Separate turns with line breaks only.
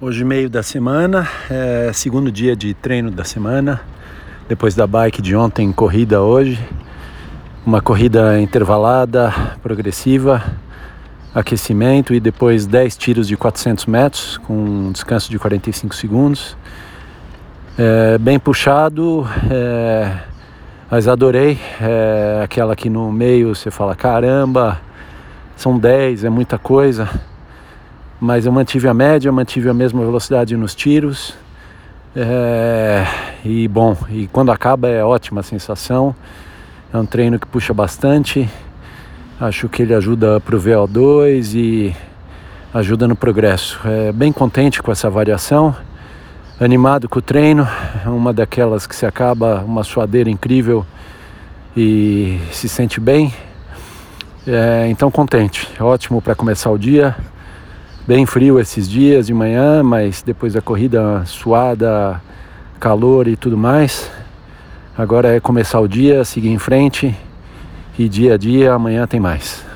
Hoje, meio da semana, é segundo dia de treino da semana, depois da bike de ontem, corrida hoje. Uma corrida intervalada, progressiva, aquecimento e depois 10 tiros de 400 metros, com um descanso de 45 segundos. É, bem puxado, é, mas adorei. É, aquela aqui no meio você fala: caramba, são 10, é muita coisa mas eu mantive a média, mantive a mesma velocidade nos tiros. É, e bom, e quando acaba é ótima a sensação. É um treino que puxa bastante. Acho que ele ajuda para o VO2 e ajuda no progresso. É bem contente com essa variação, animado com o treino. É uma daquelas que se acaba uma suadeira incrível e se sente bem. É, então contente, ótimo para começar o dia. Bem frio esses dias de manhã, mas depois da corrida suada, calor e tudo mais. Agora é começar o dia, seguir em frente e dia a dia, amanhã tem mais.